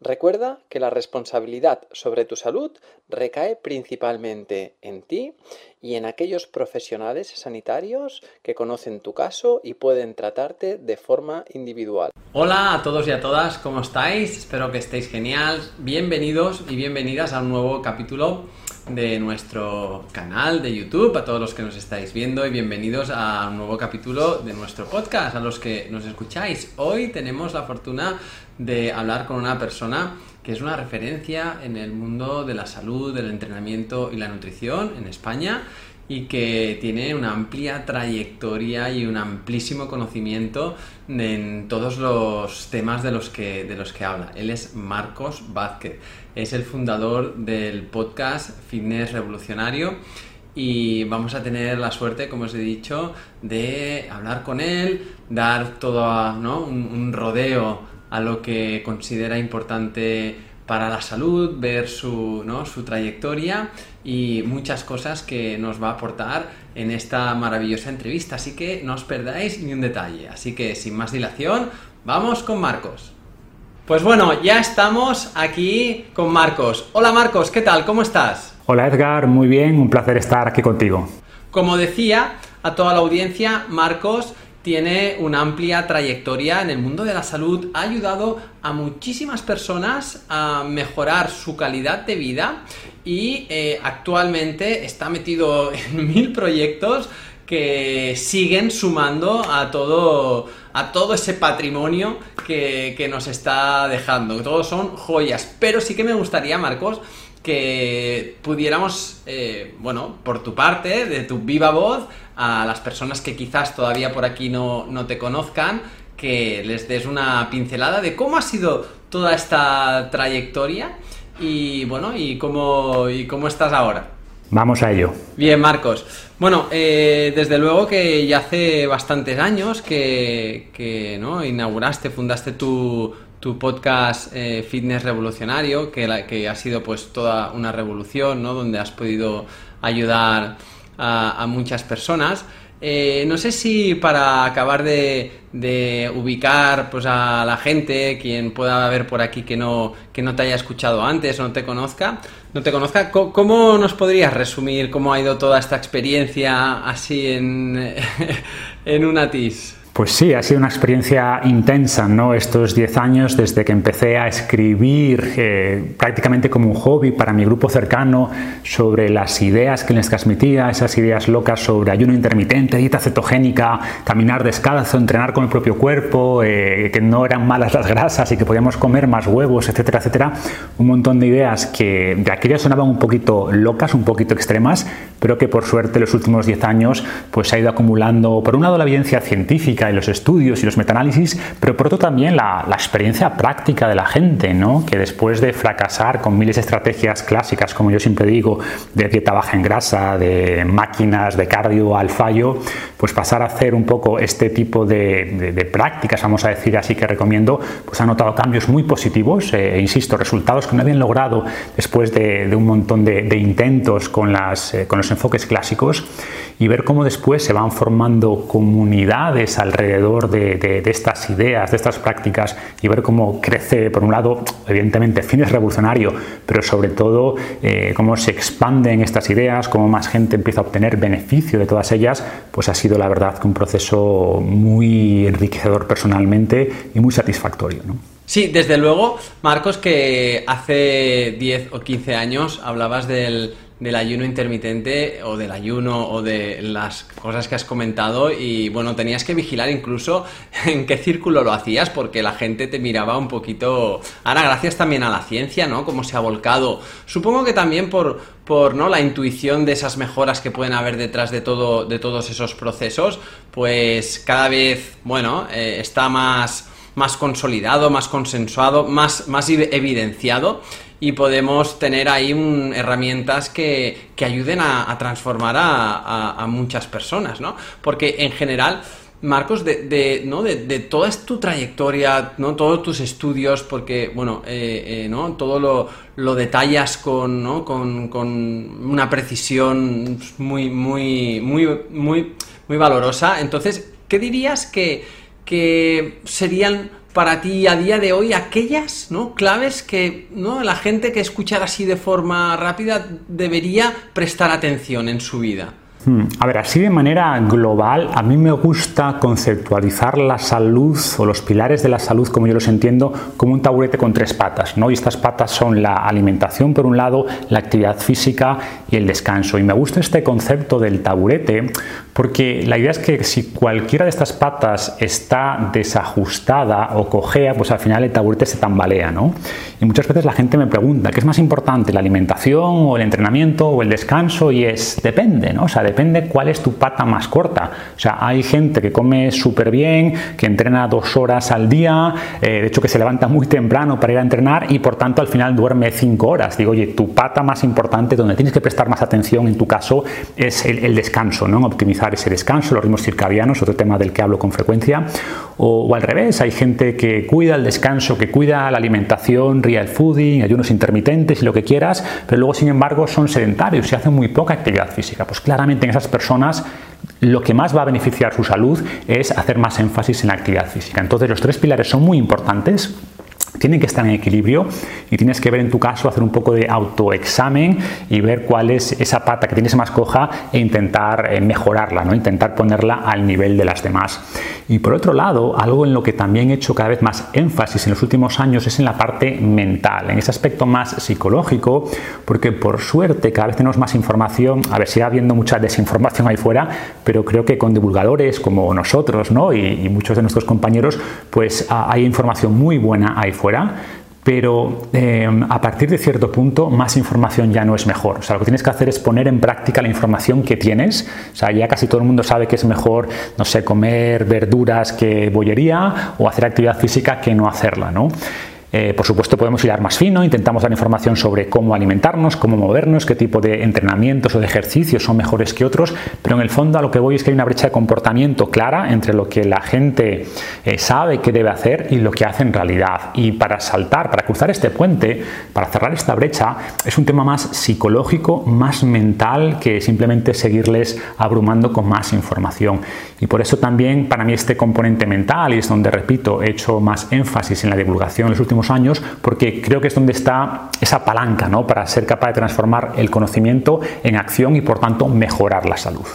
Recuerda que la responsabilidad sobre tu salud recae principalmente en ti y en aquellos profesionales sanitarios que conocen tu caso y pueden tratarte de forma individual. Hola a todos y a todas, ¿cómo estáis? Espero que estéis genial. Bienvenidos y bienvenidas a un nuevo capítulo de nuestro canal de YouTube, a todos los que nos estáis viendo y bienvenidos a un nuevo capítulo de nuestro podcast, a los que nos escucháis. Hoy tenemos la fortuna de hablar con una persona que es una referencia en el mundo de la salud, del entrenamiento y la nutrición en España y que tiene una amplia trayectoria y un amplísimo conocimiento en todos los temas de los que, de los que habla. Él es Marcos Vázquez, es el fundador del podcast Fitness Revolucionario y vamos a tener la suerte, como os he dicho, de hablar con él, dar todo un rodeo a lo que considera importante para la salud, ver su, ¿no? su trayectoria y muchas cosas que nos va a aportar en esta maravillosa entrevista. Así que no os perdáis ni un detalle. Así que sin más dilación, vamos con Marcos. Pues bueno, ya estamos aquí con Marcos. Hola Marcos, ¿qué tal? ¿Cómo estás? Hola Edgar, muy bien, un placer estar aquí contigo. Como decía a toda la audiencia, Marcos tiene una amplia trayectoria en el mundo de la salud, ha ayudado a muchísimas personas a mejorar su calidad de vida y eh, actualmente está metido en mil proyectos que siguen sumando a todo, a todo ese patrimonio que, nos está dejando. Todos son joyas, pero sí que me gustaría, Marcos, que pudiéramos, eh, bueno, por tu parte, de tu viva voz, a las personas que quizás todavía por aquí no, te conozcan, que les des una pincelada de cómo ha sido toda esta trayectoria y bueno, y cómo, y cómo estás ahora. Vamos a ello. Bien, Marcos. Bueno, eh, desde luego que ya hace bastantes años que, ¿no? inauguraste, fundaste tu, podcast eh, Fitness Revolucionario, que, la, que ha sido pues toda una revolución, ¿no? Donde has podido ayudar a, muchas personas. Eh, no sé si para acabar de, ubicar pues, a la gente, quien pueda haber por aquí que no, que no te haya escuchado antes o no te conozca, no te conozca, ¿cómo, nos podrías resumir cómo ha ido toda esta experiencia así en, en una TIS? Pues sí, ha sido una experiencia intensa, ¿no? Estos 10 años desde que empecé a escribir eh, prácticamente como un hobby para mi grupo cercano sobre las ideas que les transmitía, esas ideas locas sobre ayuno intermitente, dieta cetogénica, caminar descalzo, entrenar con el propio cuerpo, eh, que no eran malas las grasas y que podíamos comer más huevos, etcétera, etcétera. Un montón de ideas que de aquellas sonaban un poquito locas, un poquito extremas, pero que por suerte los últimos 10 años pues ha ido acumulando, por un lado, la evidencia científica, y los estudios y los metaanálisis, pero por otro también la, experiencia práctica de la gente, ¿no? que después de fracasar con miles de estrategias clásicas, como yo siempre digo, de dieta baja en grasa, de máquinas de cardio al fallo, pues pasar a hacer un poco este tipo de, prácticas, vamos a decir así que recomiendo, pues ha notado cambios muy positivos, eh, e insisto, resultados que no habían logrado después de, un montón de, intentos con, las, eh, con los enfoques clásicos y ver cómo después se van formando comunidades alrededor de, estas ideas, de estas prácticas y ver cómo crece, por un lado, evidentemente, fines revolucionario, pero sobre todo eh, cómo se expanden estas ideas, cómo más gente empieza a obtener beneficio de todas ellas, pues ha sido la verdad que un proceso muy enriquecedor personalmente y muy satisfactorio. ¿no? Sí, desde luego, Marcos, que hace 10 o 15 años hablabas del, ayuno intermitente o del ayuno o de las cosas que has comentado y bueno, tenías que vigilar incluso en qué círculo lo hacías porque la gente te miraba un poquito... Ahora, gracias también a la ciencia, ¿no? Cómo se ha volcado. Supongo que también por, por ¿no? la intuición de esas mejoras que pueden haber detrás de, todo, de todos esos procesos, pues cada vez, bueno, eh, está más más consolidado, más consensuado, más, más evidenciado y podemos tener ahí herramientas que, ayuden a, transformar a, muchas personas, ¿no? Porque en general... Marcos, de, ¿no? de, toda tu trayectoria, ¿no? todos tus estudios, porque, bueno, eh, eh, ¿no? todo lo, lo detallas con, ¿no? con, con, una precisión muy, muy, muy, muy, muy valorosa. Entonces, ¿qué dirías que, que serían para ti a día de hoy aquellas ¿no? claves que ¿no? la gente que escuchara así de forma rápida debería prestar atención en su vida? Hmm. A ver, así de manera global, a mí me gusta conceptualizar la salud o los pilares de la salud, como yo los entiendo, como un taburete con tres patas, ¿no? Y estas patas son la alimentación, por un lado, la actividad física y el descanso. Y me gusta este concepto del taburete porque la idea es que si cualquiera de estas patas está desajustada o cojea, pues al final el taburete se tambalea, ¿no? Y muchas veces la gente me pregunta, ¿qué es más importante, la alimentación o el entrenamiento o el descanso? Y es, depende, ¿no? O sea, depende cuál es tu pata más corta. O sea, hay gente que come súper bien, que entrena dos horas al día, eh, de hecho que se levanta muy temprano para ir a entrenar y por tanto al final duerme cinco horas. Digo, oye, tu pata más importante, donde tienes que prestar más atención en tu caso, es el, el descanso, ¿no? Optimizar ese descanso, los ritmos circadianos, otro tema del que hablo con frecuencia, o, al revés, hay gente que cuida el descanso, que cuida la alimentación, real fooding, ayunos intermitentes y lo que quieras, pero luego sin embargo son sedentarios y hacen muy poca actividad física. Pues claramente en esas personas lo que más va a beneficiar su salud es hacer más énfasis en la actividad física. Entonces los tres pilares son muy importantes tienen que estar en equilibrio y tienes que ver en tu caso, hacer un poco de autoexamen y ver cuál es esa pata que tienes más coja e intentar eh, mejorarla, ¿no? intentar ponerla al nivel de las demás. Y por otro lado, algo en lo que también he hecho cada vez más énfasis en los últimos años es en la parte mental, en ese aspecto más psicológico, porque por suerte cada vez tenemos más información, a ver, sigue habiendo mucha desinformación ahí fuera, pero creo que con divulgadores como nosotros ¿no? y, y muchos de nuestros compañeros, pues hay información muy buena ahí fuera, pero eh, a partir de cierto punto más información ya no es mejor. O sea, lo que tienes que hacer es poner en práctica la información que tienes. O sea, ya casi todo el mundo sabe que es mejor, no sé, comer verduras que bollería o hacer actividad física que no hacerla, ¿no? Eh, por supuesto, podemos ir más fino, intentamos dar información sobre cómo alimentarnos, cómo movernos, qué tipo de entrenamientos o de ejercicios son mejores que otros, pero en el fondo a lo que voy es que hay una brecha de comportamiento clara entre lo que la gente eh, sabe que debe hacer y lo que hace en realidad. Y para saltar, para cruzar este puente, para cerrar esta brecha, es un tema más psicológico, más mental que simplemente seguirles abrumando con más información. Y por eso también para mí este componente mental, y es donde, repito, he hecho más énfasis en la divulgación en los últimos años, porque creo que es donde está esa palanca ¿no? para ser capaz de transformar el conocimiento en acción y por tanto mejorar la salud.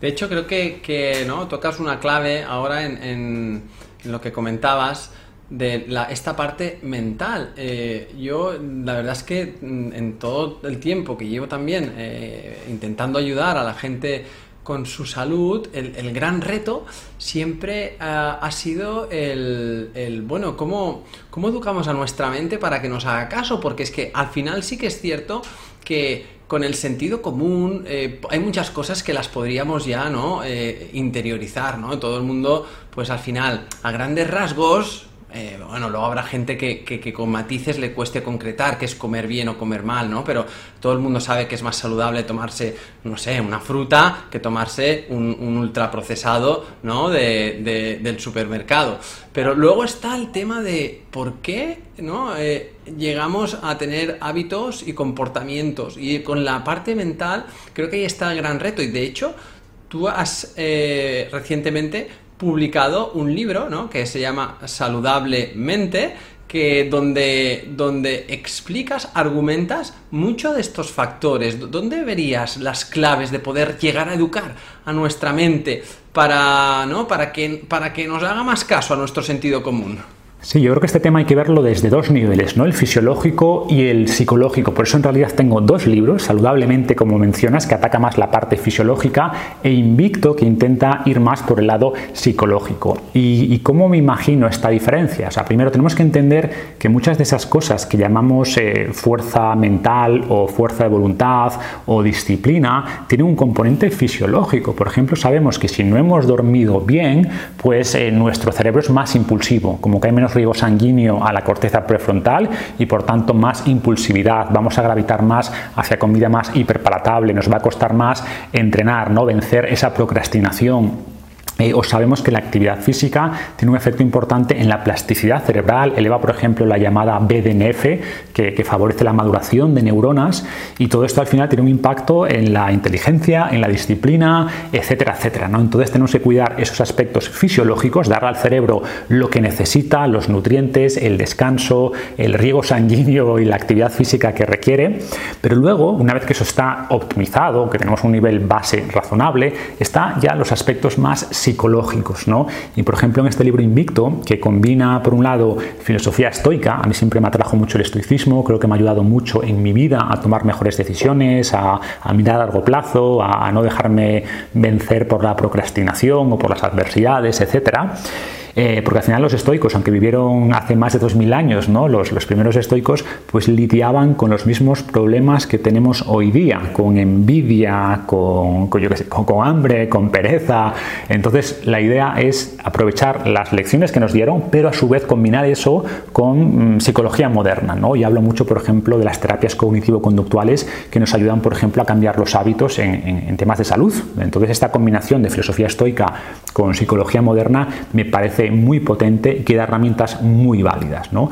De hecho, creo que, ¿no? tocas una clave ahora en, lo que comentabas de esta parte mental. Eh, yo, la verdad es que mm, en todo el tiempo que llevo también eh, intentando ayudar a la gente con su salud, el, gran reto siempre ha sido el, bueno, ¿cómo, ¿cómo educamos a nuestra mente para que nos haga caso? Porque es que al final sí que es cierto que con el sentido común eh, hay muchas cosas que las podríamos ya no eh, interiorizar no todo el mundo pues al final a grandes rasgos eh, bueno, luego habrá gente que, con matices le cueste concretar qué es comer bien o comer mal, ¿no? Pero todo el mundo sabe que es más saludable tomarse, no sé, una fruta que tomarse un, ultraprocesado, ¿no? del supermercado. Pero luego está el tema de por qué, ¿no? Eh, llegamos a tener hábitos y comportamientos. Y con la parte mental creo que ahí está el gran reto. Y de hecho, tú has eh, recientemente publicado un libro, ¿no? Que se llama Saludablemente, que donde, donde explicas, argumentas mucho de estos factores. ¿Dónde verías las claves de poder llegar a educar a nuestra mente para, ¿no? para, que, para que nos haga más caso a nuestro sentido común? Sí, yo creo que este tema hay que verlo desde dos niveles, ¿no? El fisiológico y el psicológico. Por eso en realidad tengo dos libros, Saludablemente, como mencionas, que ataca más la parte fisiológica, e Invicto, que intenta ir más por el lado psicológico. ¿Y, cómo me imagino esta diferencia? O sea, primero tenemos que entender que muchas de esas cosas que llamamos eh, fuerza mental o fuerza de voluntad o disciplina tienen un componente fisiológico. Por ejemplo, sabemos que si no hemos dormido bien, pues eh, nuestro cerebro es más impulsivo, como que hay menos riego sanguíneo a la corteza prefrontal y por tanto más impulsividad. Vamos a gravitar más hacia comida más hiperpalatable, nos va a costar más entrenar, ¿no? vencer esa procrastinación eh, o sabemos que la actividad física tiene un efecto importante en la plasticidad cerebral, eleva por ejemplo la llamada BDNF, que, favorece la maduración de neuronas, y todo esto al final tiene un impacto en la inteligencia, en la disciplina, etcétera, etcétera. ¿no? Entonces tenemos que cuidar esos aspectos fisiológicos, darle al cerebro lo que necesita, los nutrientes, el descanso, el riego sanguíneo y la actividad física que requiere, pero luego, una vez que eso está optimizado, que tenemos un nivel base razonable, está ya los aspectos más psicológicos. ¿no? Y por ejemplo, en este libro Invicto, que combina por un lado filosofía estoica, a mí siempre me atrajo mucho el estoicismo, creo que me ha ayudado mucho en mi vida a tomar mejores decisiones, a, mirar a largo plazo, a, no dejarme vencer por la procrastinación o por las adversidades, etcétera. Eh, porque al final los estoicos, aunque vivieron hace más de 2000 años, ¿no? los, los primeros estoicos, pues lidiaban con los mismos problemas que tenemos hoy día, con envidia, con, con, con, hambre, con pereza. Entonces la idea es aprovechar las lecciones que nos dieron, pero a su vez combinar eso con mm, psicología moderna. ¿no? Y hablo mucho, por ejemplo, de las terapias cognitivo-conductuales que nos ayudan, por ejemplo, a cambiar los hábitos en, en temas de salud. Entonces esta combinación de filosofía estoica con psicología moderna me parece muy potente y que da herramientas muy válidas. ¿no?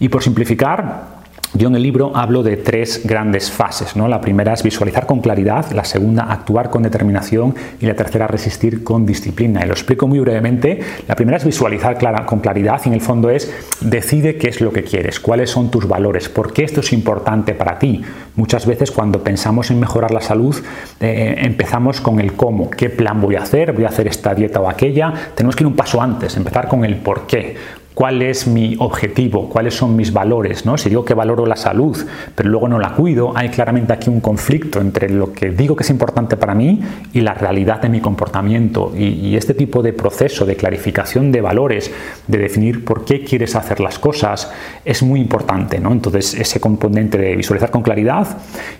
Y por simplificar, yo en el libro hablo de tres grandes fases. ¿no? La primera es visualizar con claridad, la segunda actuar con determinación y la tercera resistir con disciplina. Y lo explico muy brevemente. La primera es visualizar con claridad y en el fondo es decide qué es lo que quieres, cuáles son tus valores, por qué esto es importante para ti. Muchas veces cuando pensamos en mejorar la salud eh, empezamos con el cómo, qué plan voy a hacer, voy a hacer esta dieta o aquella. Tenemos que ir un paso antes, empezar con el por qué cuál es mi objetivo, cuáles son mis valores, ¿no? Si digo que valoro la salud, pero luego no la cuido, hay claramente aquí un conflicto entre lo que digo que es importante para mí y la realidad de mi comportamiento. Y, este tipo de proceso de clarificación de valores, de definir por qué quieres hacer las cosas, es muy importante, ¿no? Entonces, ese componente de visualizar con claridad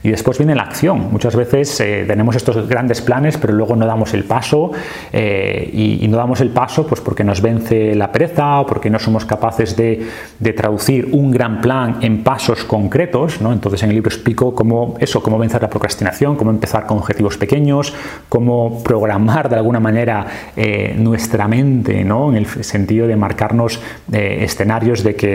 y después viene la acción. Muchas veces eh, tenemos estos grandes planes, pero luego no damos el paso eh, y, y, no damos el paso pues porque nos vence la pereza o porque no somos somos capaces de, traducir un gran plan en pasos concretos, entonces en el libro explico cómo eso, cómo vencer la procrastinación, cómo empezar con objetivos pequeños, cómo programar de alguna manera eh, nuestra mente, ¿no? en el sentido de marcarnos eh, escenarios de, que,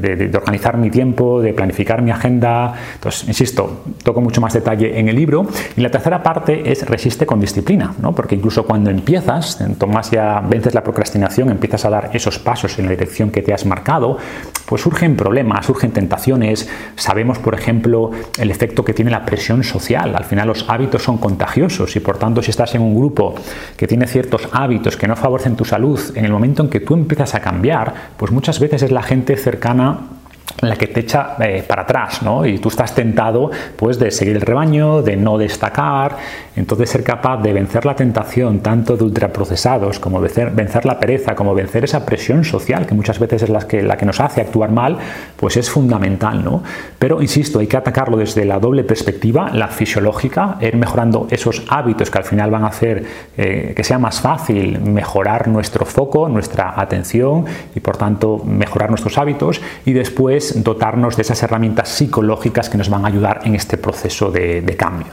de, organizar mi tiempo, de planificar mi agenda. Entonces, insisto, toco mucho más detalle en el libro. Y la tercera parte es resiste con disciplina, ¿no? porque incluso cuando empiezas, tomas ya, vences la procrastinación, empiezas a dar esos pasos en la dirección que te has marcado, pues surgen problemas, surgen tentaciones. Sabemos, por ejemplo, el efecto que tiene la presión social. Al final los hábitos son contagiosos y por tanto si estás en un grupo que tiene ciertos hábitos que no favorecen tu salud, en el momento en que tú empiezas a cambiar, pues muchas veces es la gente cercana la que te echa eh, para atrás, ¿no? Y tú estás tentado, pues, de seguir el rebaño, de no destacar, entonces ser capaz de vencer la tentación tanto de ultraprocesados como vencer, vencer la pereza, como vencer esa presión social que muchas veces es la que, la que nos hace actuar mal, pues es fundamental, ¿no? Pero, insisto, hay que atacarlo desde la doble perspectiva, la fisiológica, ir mejorando esos hábitos que al final van a hacer eh, que sea más fácil mejorar nuestro foco, nuestra atención y, por tanto, mejorar nuestros hábitos y después dotarnos de esas herramientas psicológicas que nos van a ayudar en este proceso de, cambio.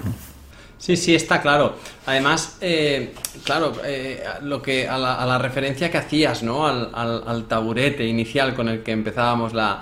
Sí, sí, está claro. Además, eh, claro, eh, lo que a la, referencia que hacías, ¿no? Al, taburete inicial con el que empezábamos la,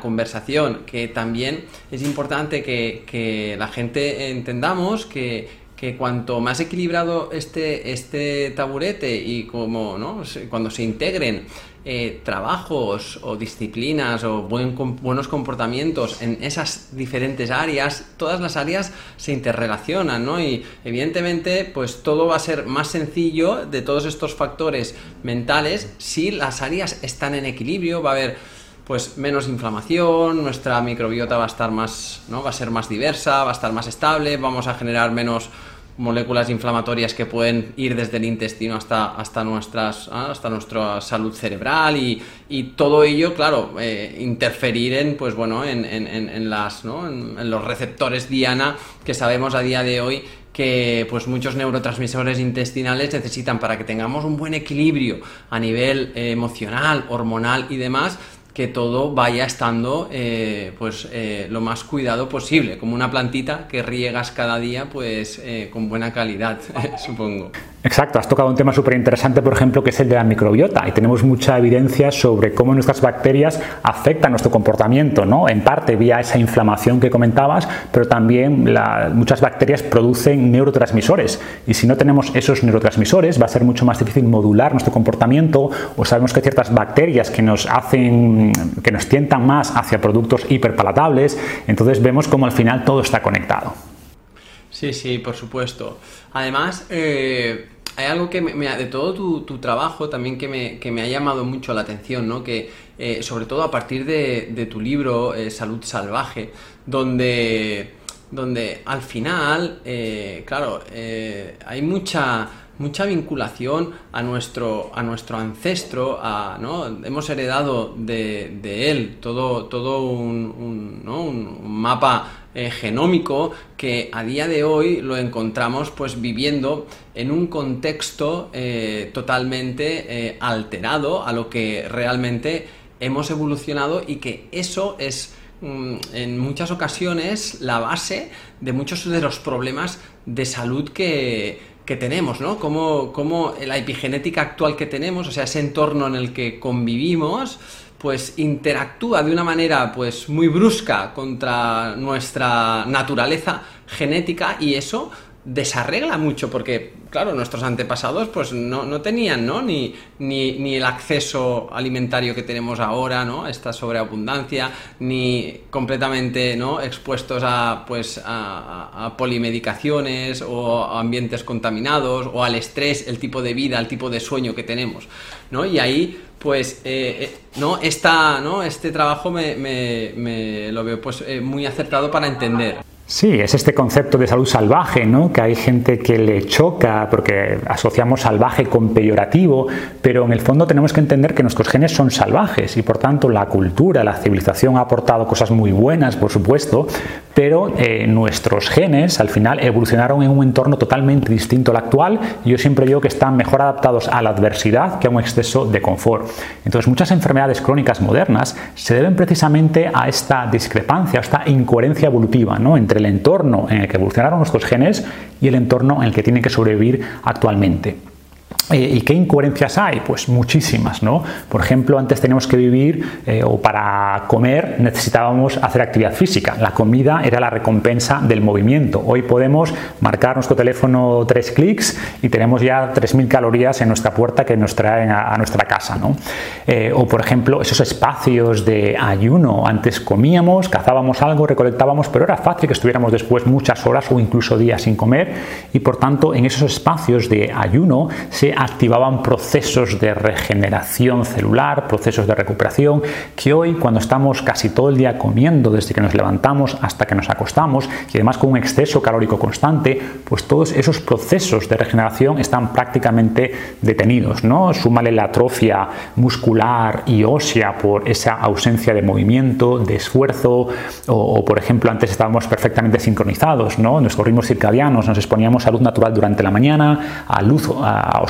conversación, que también es importante que, que la gente entendamos que, que cuanto más equilibrado este, este taburete y como, ¿no? Cuando se integren eh, trabajos o disciplinas o buenos comportamientos en esas diferentes áreas, todas las áreas se interrelacionan, ¿no? Y evidentemente, pues todo va a ser más sencillo de todos estos factores mentales si las áreas están en equilibrio, va a haber pues menos inflamación, nuestra microbiota va a estar más, ¿no? Va a ser más diversa, va a estar más estable, vamos a generar menos moléculas inflamatorias que pueden ir desde el intestino hasta, hasta, nuestras, ¿ah? hasta nuestra salud cerebral y, todo ello, claro, eh, interferir en, pues bueno, en, en, en las, ¿no? en, los receptores diana que sabemos a día de hoy que pues muchos neurotransmisores intestinales necesitan para que tengamos un buen equilibrio a nivel eh, emocional, hormonal y demás, que todo vaya estando eh, pues eh, lo más cuidado posible, como una plantita que riegas cada día pues eh, con buena calidad, supongo. Exacto, has tocado un tema súper interesante, por ejemplo, que es el de la microbiota, y tenemos mucha evidencia sobre cómo nuestras bacterias afectan nuestro comportamiento, ¿no? En parte vía esa inflamación que comentabas, pero también muchas bacterias producen neurotransmisores, y si no tenemos esos neurotransmisores va a ser mucho más difícil modular nuestro comportamiento, o sabemos que ciertas bacterias que nos hacen, que nos tientan más hacia productos hiperpalatables, entonces vemos cómo al final todo está conectado. Sí, sí, por supuesto. Además, eh, hay algo que me, de todo tu, trabajo también que me, que me, ha llamado mucho la atención, ¿no? Que eh, sobre todo a partir de, tu libro eh, Salud Salvaje, donde, donde al final, claro, hay mucha mucha vinculación a nuestro, a nuestro ancestro, a, ¿no? hemos heredado de, de él todo, todo un, ¿no? un mapa eh, genómico que a día de hoy lo encontramos pues viviendo en un contexto eh, totalmente eh, alterado a lo que realmente hemos evolucionado y que eso es mm, en muchas ocasiones la base de muchos de los problemas de salud que, que tenemos, ¿no? Como, como la epigenética actual que tenemos, o sea, ese entorno en el que convivimos, pues interactúa de una manera pues muy brusca contra nuestra naturaleza genética y eso desarregla mucho porque, claro, nuestros antepasados pues no, no tenían, ¿no? Ni, ni, ni, el acceso alimentario que tenemos ahora, ¿no? Esta sobreabundancia, ni completamente, ¿no? Expuestos a, pues, a, polimedicaciones o a ambientes contaminados o al estrés, el tipo de vida, el tipo de sueño que tenemos, ¿no? Y ahí pues eh, eh, no esta no este trabajo me, me, me lo veo pues eh, muy acertado para entender Sí, es este concepto de salud salvaje, ¿no? que hay gente que le choca porque asociamos salvaje con peyorativo, pero en el fondo tenemos que entender que nuestros genes son salvajes y por tanto la cultura, la civilización ha aportado cosas muy buenas, por supuesto, pero eh, nuestros genes al final evolucionaron en un entorno totalmente distinto al actual y yo siempre digo que están mejor adaptados a la adversidad que a un exceso de confort. Entonces muchas enfermedades crónicas modernas se deben precisamente a esta discrepancia, a esta incoherencia evolutiva ¿no? entre el entorno en el que evolucionaron nuestros genes y el entorno en el que tienen que sobrevivir actualmente. Eh, ¿Y qué incoherencias hay? Pues muchísimas, ¿no? Por ejemplo, antes teníamos que vivir eh, o para comer necesitábamos hacer actividad física. La comida era la recompensa del movimiento. Hoy podemos marcar nuestro teléfono tres clics y tenemos ya 3.000 calorías en nuestra puerta que nos traen a, nuestra casa, ¿no? Eh, o, por ejemplo, esos espacios de ayuno. Antes comíamos, cazábamos algo, recolectábamos, pero era fácil que estuviéramos después muchas horas o incluso días sin comer y, por tanto, en esos espacios de ayuno se activaban procesos de regeneración celular, procesos de recuperación, que hoy cuando estamos casi todo el día comiendo, desde que nos levantamos hasta que nos acostamos, y además con un exceso calórico constante, pues todos esos procesos de regeneración están prácticamente detenidos, ¿no? Súmale la atrofia muscular y ósea por esa ausencia de movimiento, de esfuerzo, o, por ejemplo antes estábamos perfectamente sincronizados, ¿no? Nuestros ritmos circadianos, nos exponíamos a luz natural durante la mañana, a luz, a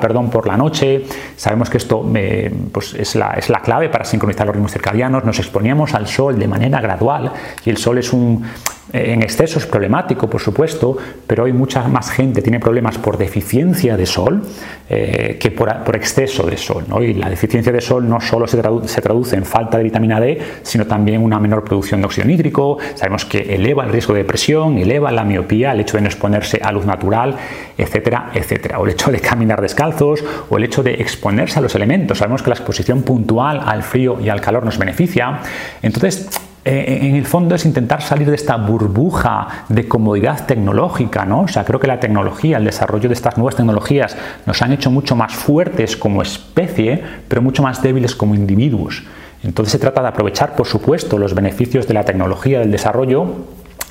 perdón, por la noche. Sabemos que esto eh, pues es, la, es clave para sincronizar los ritmos circadianos. Nos exponíamos al sol de manera gradual y el sol es un en exceso es problemático, por supuesto, pero hoy mucha más gente tiene problemas por deficiencia de sol eh, que por, exceso de sol. Y la deficiencia de sol no solo se, traduce en falta de vitamina D, sino también una menor producción de óxido nítrico. Sabemos que eleva el riesgo de depresión, eleva la miopía, el hecho de no exponerse a luz natural, etcétera, etcétera. O el hecho de caminar descalzos, o el hecho de exponerse a los elementos. Sabemos que la exposición puntual al frío y al calor nos beneficia. Entonces, eh, en el fondo es intentar salir de esta burbuja de comodidad tecnológica, ¿no? O sea, creo que la tecnología, el desarrollo de estas nuevas tecnologías nos han hecho mucho más fuertes como especie, pero mucho más débiles como individuos. Entonces se trata de aprovechar, por supuesto, los beneficios de la tecnología, del desarrollo,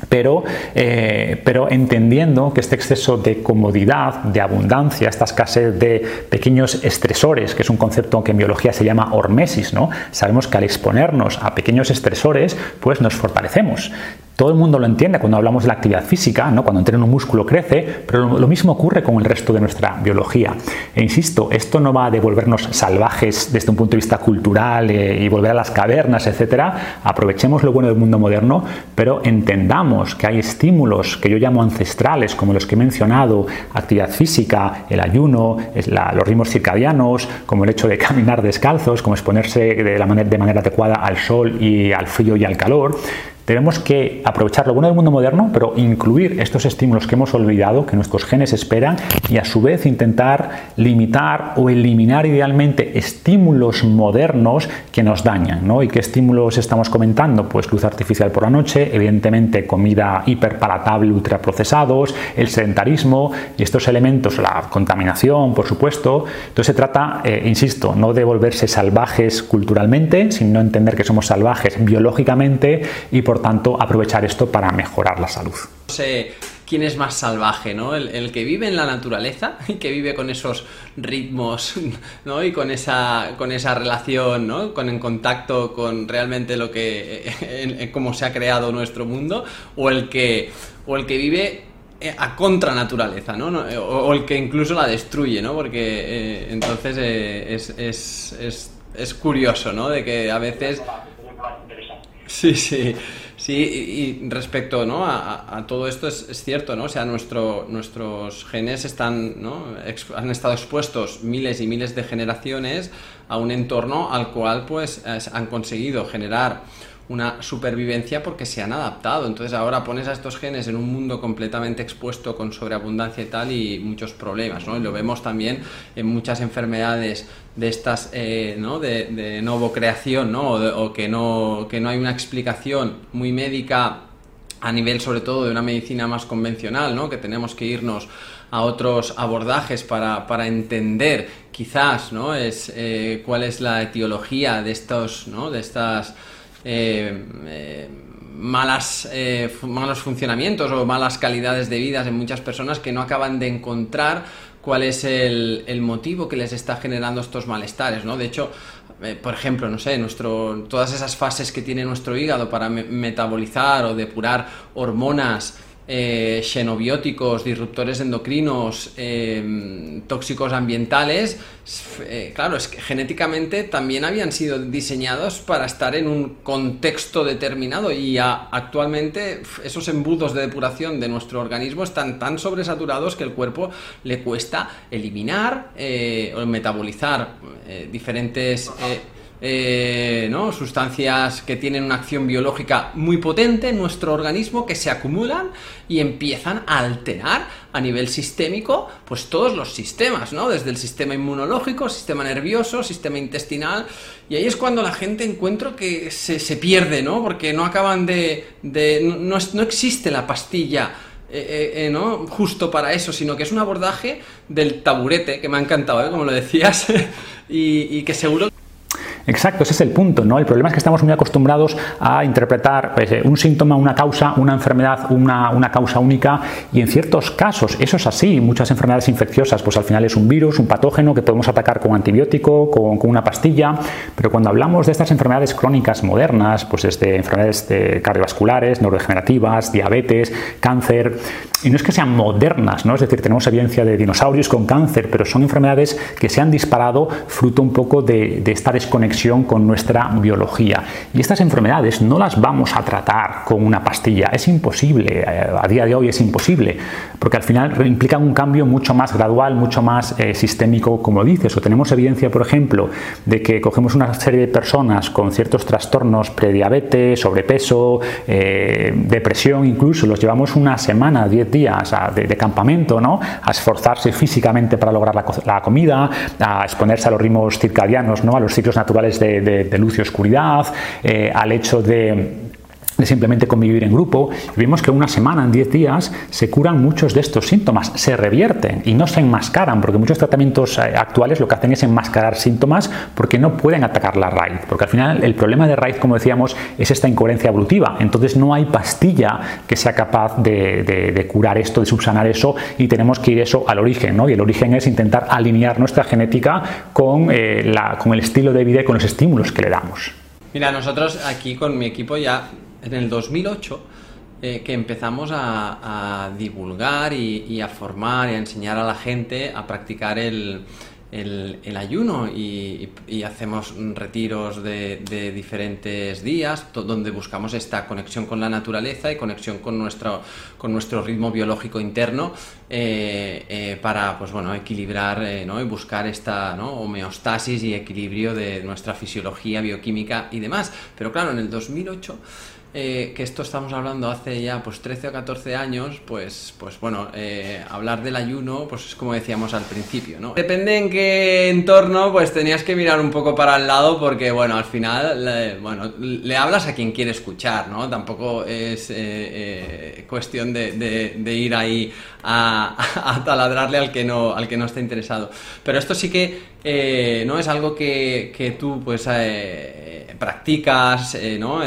pero, eh, pero, entendiendo que este exceso de comodidad, de abundancia, esta escasez de pequeños estresores, que es un concepto que en biología se llama hormesis, ¿no? sabemos que al exponernos a pequeños estresores, pues nos fortalecemos. Todo el mundo lo entiende cuando hablamos de la actividad física, ¿no? cuando entreno un músculo crece, pero lo mismo ocurre con el resto de nuestra biología. E insisto, esto no va a devolvernos salvajes desde un punto de vista cultural eh, y volver a las cavernas, etcétera. Aprovechemos lo bueno del mundo moderno, pero entendamos que hay estímulos que yo llamo ancestrales, como los que he mencionado, actividad física, el ayuno, los ritmos circadianos, como el hecho de caminar descalzos, como exponerse de, la manera, de manera adecuada al sol y al frío y al calor Debemos que aprovechar lo bueno del mundo moderno, pero incluir estos estímulos que hemos olvidado, que nuestros genes esperan, y a su vez intentar limitar o eliminar idealmente estímulos modernos que nos dañan. ¿no? ¿Y qué estímulos estamos comentando? Pues luz artificial por la noche, evidentemente comida hiperpalatable, ultraprocesados, el sedentarismo y estos elementos, la contaminación, por supuesto. Entonces se trata, eh, insisto, no de volverse salvajes culturalmente, sino entender que somos salvajes biológicamente y por tanto aprovechar esto para mejorar la salud. No sé quién es más salvaje, ¿no? El, que vive en la naturaleza y que vive con esos ritmos, ¿no? Y con esa, con esa relación, ¿no? Con el contacto con realmente lo que, cómo se ha creado nuestro mundo, o el que, o el que vive eh, a contra naturaleza, ¿no? O, el que incluso la destruye, ¿no? Porque eh, entonces eh, es, es, es, es curioso, ¿no? De que a veces... Sí, sí. Sí, y, respecto ¿no? a, todo esto es, cierto, ¿no? O sea, nuestro, nuestros genes están, ¿no? han estado expuestos miles y miles de generaciones a un entorno al cual pues han conseguido generar una supervivencia porque se han adaptado. Entonces ahora pones a estos genes en un mundo completamente expuesto con sobreabundancia y tal y muchos problemas, ¿no? Y lo vemos también en muchas enfermedades de estas, eh, ¿no? De, de nuevo creación, ¿no? O, que ¿no? que no hay una explicación muy médica a nivel sobre todo de una medicina más convencional, ¿no? Que tenemos que irnos a otros abordajes para, para entender quizás, ¿no? Es, eh, cuál es la etiología de estos, ¿no? De estas eh, eh, malas, eh, malos funcionamientos o malas calidades de vida en muchas personas que no acaban de encontrar cuál es el, motivo que les está generando estos malestares, ¿no? De hecho, por ejemplo, no sé, nuestro, todas esas fases que tiene nuestro hígado para metabolizar o depurar hormonas eh, xenobióticos, disruptores endocrinos, eh, tóxicos ambientales, eh, claro, es que genéticamente también habían sido diseñados para estar en un contexto determinado y actualmente esos embudos de depuración de nuestro organismo están tan sobresaturados que el cuerpo le cuesta eliminar o metabolizar diferentes eh, ¿no? sustancias que tienen una acción biológica muy potente en nuestro organismo que se acumulan y empiezan a alterar a nivel sistémico pues todos los sistemas, ¿no? desde el sistema inmunológico, sistema nervioso, sistema intestinal y ahí es cuando la gente encuentro que se, se pierde, ¿no? porque no acaban de... de no, no, existe la pastilla eh, eh, ¿no? justo para eso, sino que es un abordaje del taburete, que me ha encantado, como lo decías, y que seguro Exacto, ese es el punto, ¿no? El problema es que estamos muy acostumbrados a interpretar pues, eh, un síntoma, una causa, una enfermedad, una, una, causa única y en ciertos casos eso es así. Muchas enfermedades infecciosas, pues al final es un virus, un patógeno que podemos atacar con antibiótico, con, con una pastilla, pero cuando hablamos de estas enfermedades crónicas modernas, pues desde enfermedades cardiovasculares, neurodegenerativas, diabetes, cáncer, y no es que sean modernas, ¿no? Es decir, tenemos evidencia de dinosaurios con cáncer, pero son enfermedades que se han disparado fruto un poco de, de esta desconexión con nuestra biología. Y estas enfermedades no las vamos a tratar con una pastilla, es imposible, eh, a día de hoy es imposible, porque al final implican un cambio mucho más gradual, mucho más eh, sistémico, como dices, o tenemos evidencia, por ejemplo, de que cogemos una serie de personas con ciertos trastornos, prediabetes, sobrepeso, eh, depresión incluso, los llevamos una semana, 10 días de, campamento, ¿no? a esforzarse físicamente para lograr la, comida, a exponerse a los ritmos circadianos, ¿no? a los ciclos naturales de, luz y oscuridad, eh, al hecho de de simplemente convivir en grupo, y vemos que una semana, en 10 días, se curan muchos de estos síntomas, se revierten y no se enmascaran, porque muchos tratamientos eh, actuales lo que hacen es enmascarar síntomas porque no pueden atacar la raíz, porque al final el problema de raíz, como decíamos, es esta incoherencia evolutiva, entonces no hay pastilla que sea capaz de, curar esto, de subsanar eso, y tenemos que ir eso al origen, ¿no? y el origen es intentar alinear nuestra genética con, eh, la, con el estilo de vida y con los estímulos que le damos. Mira, nosotros aquí con mi equipo ya en el 2008 eh, que empezamos a, divulgar y, a formar y a enseñar a la gente a practicar el, ayuno y, hacemos retiros de, diferentes días donde buscamos esta conexión con la naturaleza y conexión con nuestro, con nuestro ritmo biológico interno eh, eh, para pues, bueno, equilibrar ¿no? y buscar esta ¿no? homeostasis y equilibrio de nuestra fisiología bioquímica y demás. Pero claro, en el 2008 eh, que esto estamos hablando hace ya pues 13 o 14 años, pues, pues bueno, eh, hablar del ayuno, pues es como decíamos al principio, ¿no? Depende en qué entorno, pues tenías que mirar un poco para el lado porque, bueno, al final, le, bueno, le hablas a quien quiere escuchar, ¿no? Tampoco es eh, cuestión de, ir ahí a, taladrarle al que, no, al que no está interesado. Pero esto sí que, ¿no? Es algo que, tú, pues practicas, ¿no?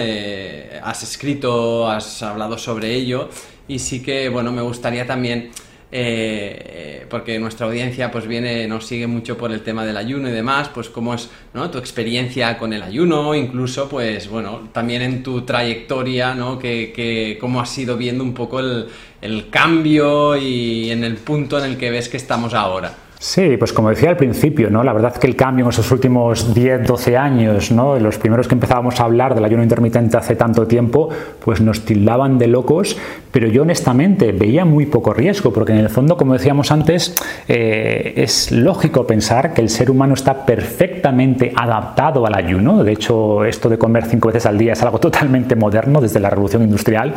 Has escrito, has hablado sobre ello y sí que, bueno, me gustaría también, eh, porque nuestra audiencia pues viene, nos sigue mucho por el tema del ayuno y demás, pues cómo es tu experiencia con el ayuno, incluso pues bueno, también en tu trayectoria, ¿no? Que, cómo has ido viendo un poco el cambio y en el punto en el que ves que estamos ahora. Sí, pues como decía al principio, ¿no? la verdad que el cambio en esos últimos 10, 12 años, ¿no? los primeros que empezábamos a hablar del ayuno intermitente hace tanto tiempo, pues nos tildaban de locos, pero yo honestamente veía muy poco riesgo, porque en el fondo, como decíamos antes, eh, es lógico pensar que el ser humano está perfectamente adaptado al ayuno, de hecho esto de comer cinco veces al día es algo totalmente moderno desde la revolución industrial,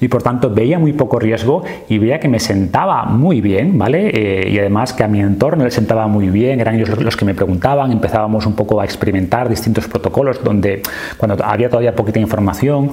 y por tanto veía muy poco riesgo y veía que me sentaba muy bien, ¿vale? Eh, y además que a mi entorno le sentaba muy bien, eran ellos los que me preguntaban, empezábamos un poco a experimentar distintos protocolos donde cuando había todavía poquita información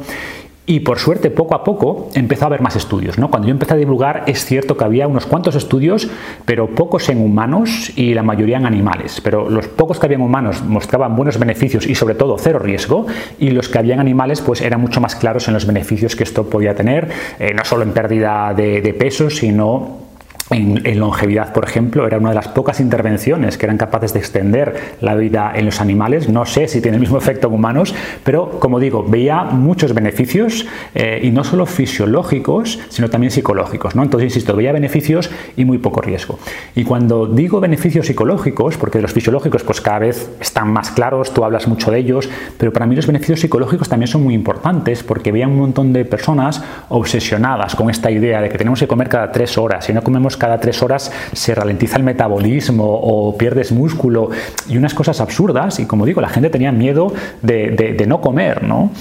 y por suerte, poco a poco, empezó a haber más estudios. ¿no? Cuando yo empecé a divulgar, es cierto que había unos cuantos estudios, pero pocos en humanos y la mayoría en animales. Pero los pocos que había en humanos mostraban buenos beneficios y sobre todo cero riesgo, y los que había en animales pues eran mucho más claros en los beneficios que esto podía tener, eh, no solo en pérdida de, de peso, sino en, longevidad, por ejemplo, era una de las pocas intervenciones que eran capaces de extender la vida en los animales. No sé si tiene el mismo efecto en humanos, pero como digo, veía muchos beneficios eh, y no solo fisiológicos, sino también psicológicos. ¿no? Entonces, insisto, veía beneficios y muy poco riesgo. Y cuando digo beneficios psicológicos, porque los fisiológicos pues cada vez están más claros, tú hablas mucho de ellos, pero para mí los beneficios psicológicos también son muy importantes porque veía un montón de personas obsesionadas con esta idea de que tenemos que comer cada tres horas. y no comemos cada tres horas se ralentiza el metabolismo o pierdes músculo y unas cosas absurdas. Y como digo, la gente tenía miedo de, no comer, ¿no?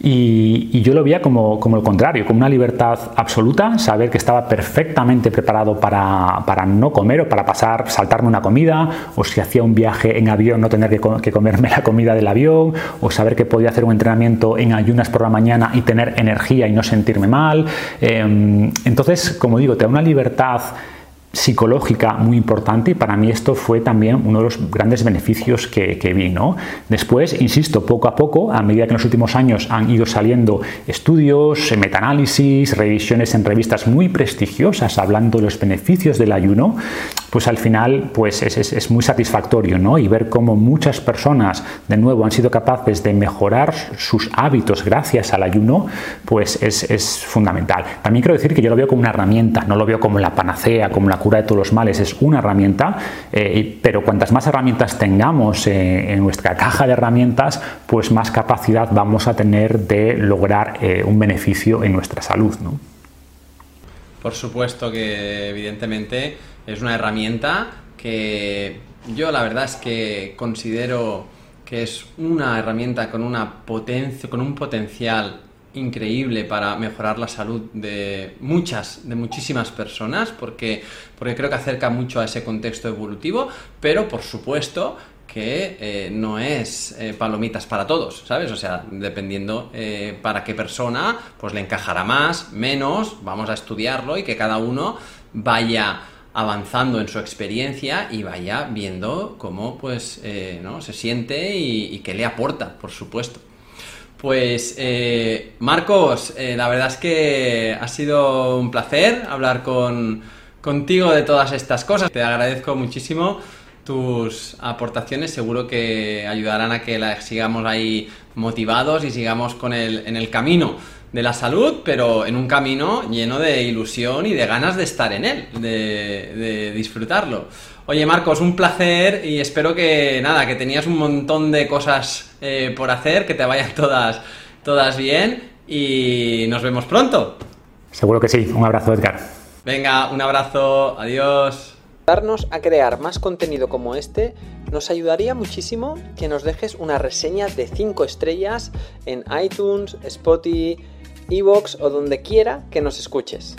Y, yo lo veía como, como, el contrario, como una libertad absoluta, saber que estaba perfectamente preparado para, para, no comer o para pasar, saltarme una comida, o si hacía un viaje en avión no tener que, comerme la comida del avión, o saber que podía hacer un entrenamiento en ayunas por la mañana y tener energía y no sentirme mal. Em, entonces, como digo, te da una libertad psicológica muy importante y para mí esto fue también uno de los grandes beneficios que, vi. ¿no? Después, insisto, poco a poco, a medida que en los últimos años han ido saliendo estudios, metaanálisis, revisiones en revistas muy prestigiosas hablando de los beneficios del ayuno, pues al final pues es, muy satisfactorio, ¿no? Y ver cómo muchas personas, de nuevo, han sido capaces de mejorar sus hábitos gracias al ayuno, pues es, fundamental. También quiero decir que yo lo veo como una herramienta, no lo veo como la panacea, como la cura de todos los males, es una herramienta, eh, pero cuantas más herramientas tengamos eh, en nuestra caja de herramientas, pues más capacidad vamos a tener de lograr eh, un beneficio en nuestra salud, ¿no? Por supuesto que evidentemente es una herramienta que yo la verdad es que considero que es una herramienta con una con un potencial increíble para mejorar la salud de muchas, de muchísimas personas, porque, porque creo que acerca mucho a ese contexto evolutivo, pero por supuesto que eh, no es eh, palomitas para todos, ¿sabes? O sea, dependiendo eh, para qué persona, pues le encajará más, menos, vamos a estudiarlo y que cada uno vaya avanzando en su experiencia y vaya viendo cómo pues ¿no? se siente y, qué le aporta, por supuesto. Pues Marcos, la verdad es que ha sido un placer hablar con, contigo de todas estas cosas. Te agradezco muchísimo tus aportaciones seguro que ayudarán a que la sigamos ahí motivados y sigamos con el, en el camino de la salud, pero en un camino lleno de ilusión y de ganas de estar en él, de, disfrutarlo. Oye Marcos, un placer y espero que nada, que tenías un montón de cosas eh, por hacer, que te vayan todas, todas bien y nos vemos pronto. Seguro que sí, un abrazo Edgar. Venga, un abrazo, adiós. Darnos a crear más contenido como este, nos ayudaría muchísimo que nos dejes una reseña de 5 estrellas en iTunes, Spotify, Evox o donde quiera que nos escuches.